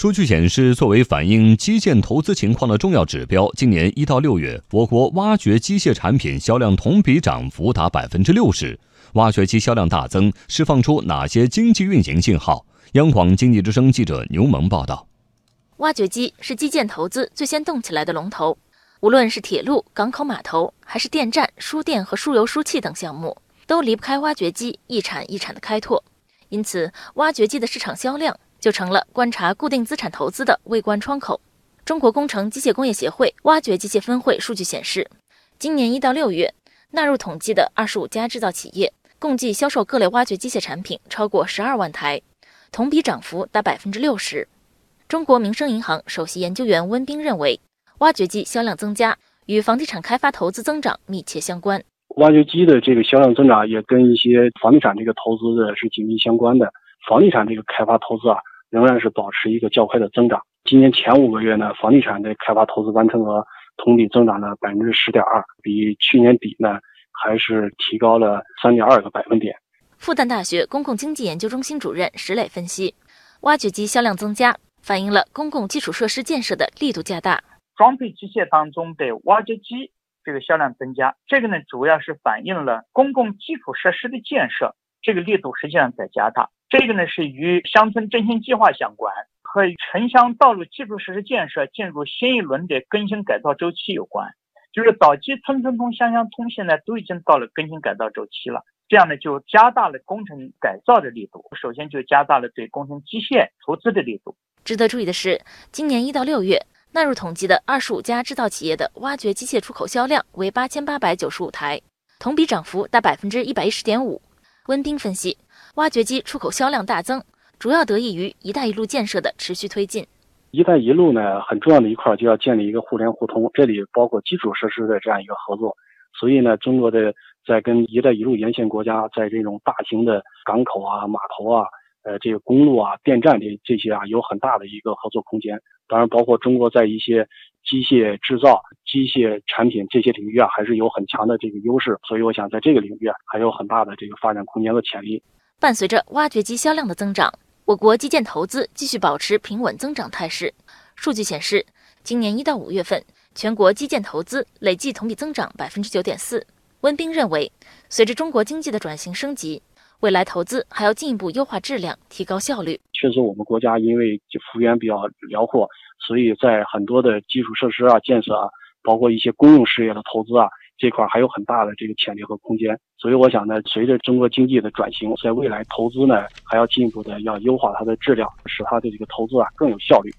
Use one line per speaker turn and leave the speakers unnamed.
数据显示，作为反映基建投资情况的重要指标，今年一到六月，我国挖掘机械产品销量同比涨幅达百分之六十。挖掘机销量大增，释放出哪些经济运行信号？央广经济之声记者牛萌报道。
挖掘机是基建投资最先动起来的龙头，无论是铁路、港口码头，还是电站、输电和输油输气等项目，都离不开挖掘机一产一产的开拓。因此，挖掘机的市场销量。就成了观察固定资产投资的微观窗口。中国工程机械工业协会挖掘机械分会数据显示，今年一到六月纳入统计的二十五家制造企业，共计销售各类挖掘机械产品超过十二万台，同比涨幅达百分之六十。中国民生银行首席研究员温彬认为，挖掘机销量增加与房地产开发投资增长密切相关。
挖掘机的这个销量增长也跟一些房地产这个投资的是紧密相关的。房地产这个开发投资啊。仍然是保持一个较快的增长。今年前五个月呢，房地产的开发投资完成额同比增长了百分之十点二，比去年底呢还是提高了三点二个百分点。
复旦大学公共经济研究中心主任石磊分析，挖掘机销量增加，反映了公共基础设施建设的力度加大。
装配机械当中的挖掘机这个销量增加，这个呢主要是反映了公共基础设施的建设这个力度实际上在加大。这个呢是与乡村振兴计划相关，和城乡道路基础设施建设进入新一轮的更新改造周期有关。就是早期村村通、乡乡通，现在都已经到了更新改造周期了。这样呢就加大了工程改造的力度，首先就加大了对工程机械投资的力度。
值得注意的是，今年一到六月纳入统计的二十五家制造企业的挖掘机械出口销量为八千八百九十五台，同比涨幅达百分之一百一十点五。温丁分析。挖掘机出口销量大增，主要得益于“一带一路”建设的持续推进。
“一带一路”呢，很重要的一块就要建立一个互联互通，这里包括基础设施的这样一个合作。所以呢，中国的在跟“一带一路”沿线国家，在这种大型的港口啊、码头啊、呃这个公路啊、电站这这些啊，有很大的一个合作空间。当然，包括中国在一些机械制造、机械产品这些领域啊，还是有很强的这个优势。所以，我想在这个领域啊，还有很大的这个发展空间和潜力。
伴随着挖掘机销量的增长，我国基建投资继续保持平稳增长态势。数据显示，今年一到五月份，全国基建投资累计同比增长百分之九点四。温彬认为，随着中国经济的转型升级，未来投资还要进一步优化质量，提高效率。
确实，我们国家因为幅员比较辽阔，所以在很多的基础设施啊建设啊，包括一些公用事业的投资啊。这块还有很大的这个潜力和空间，所以我想呢，随着中国经济的转型，在未来投资呢还要进一步的要优化它的质量，使它的这个投资啊更有效率。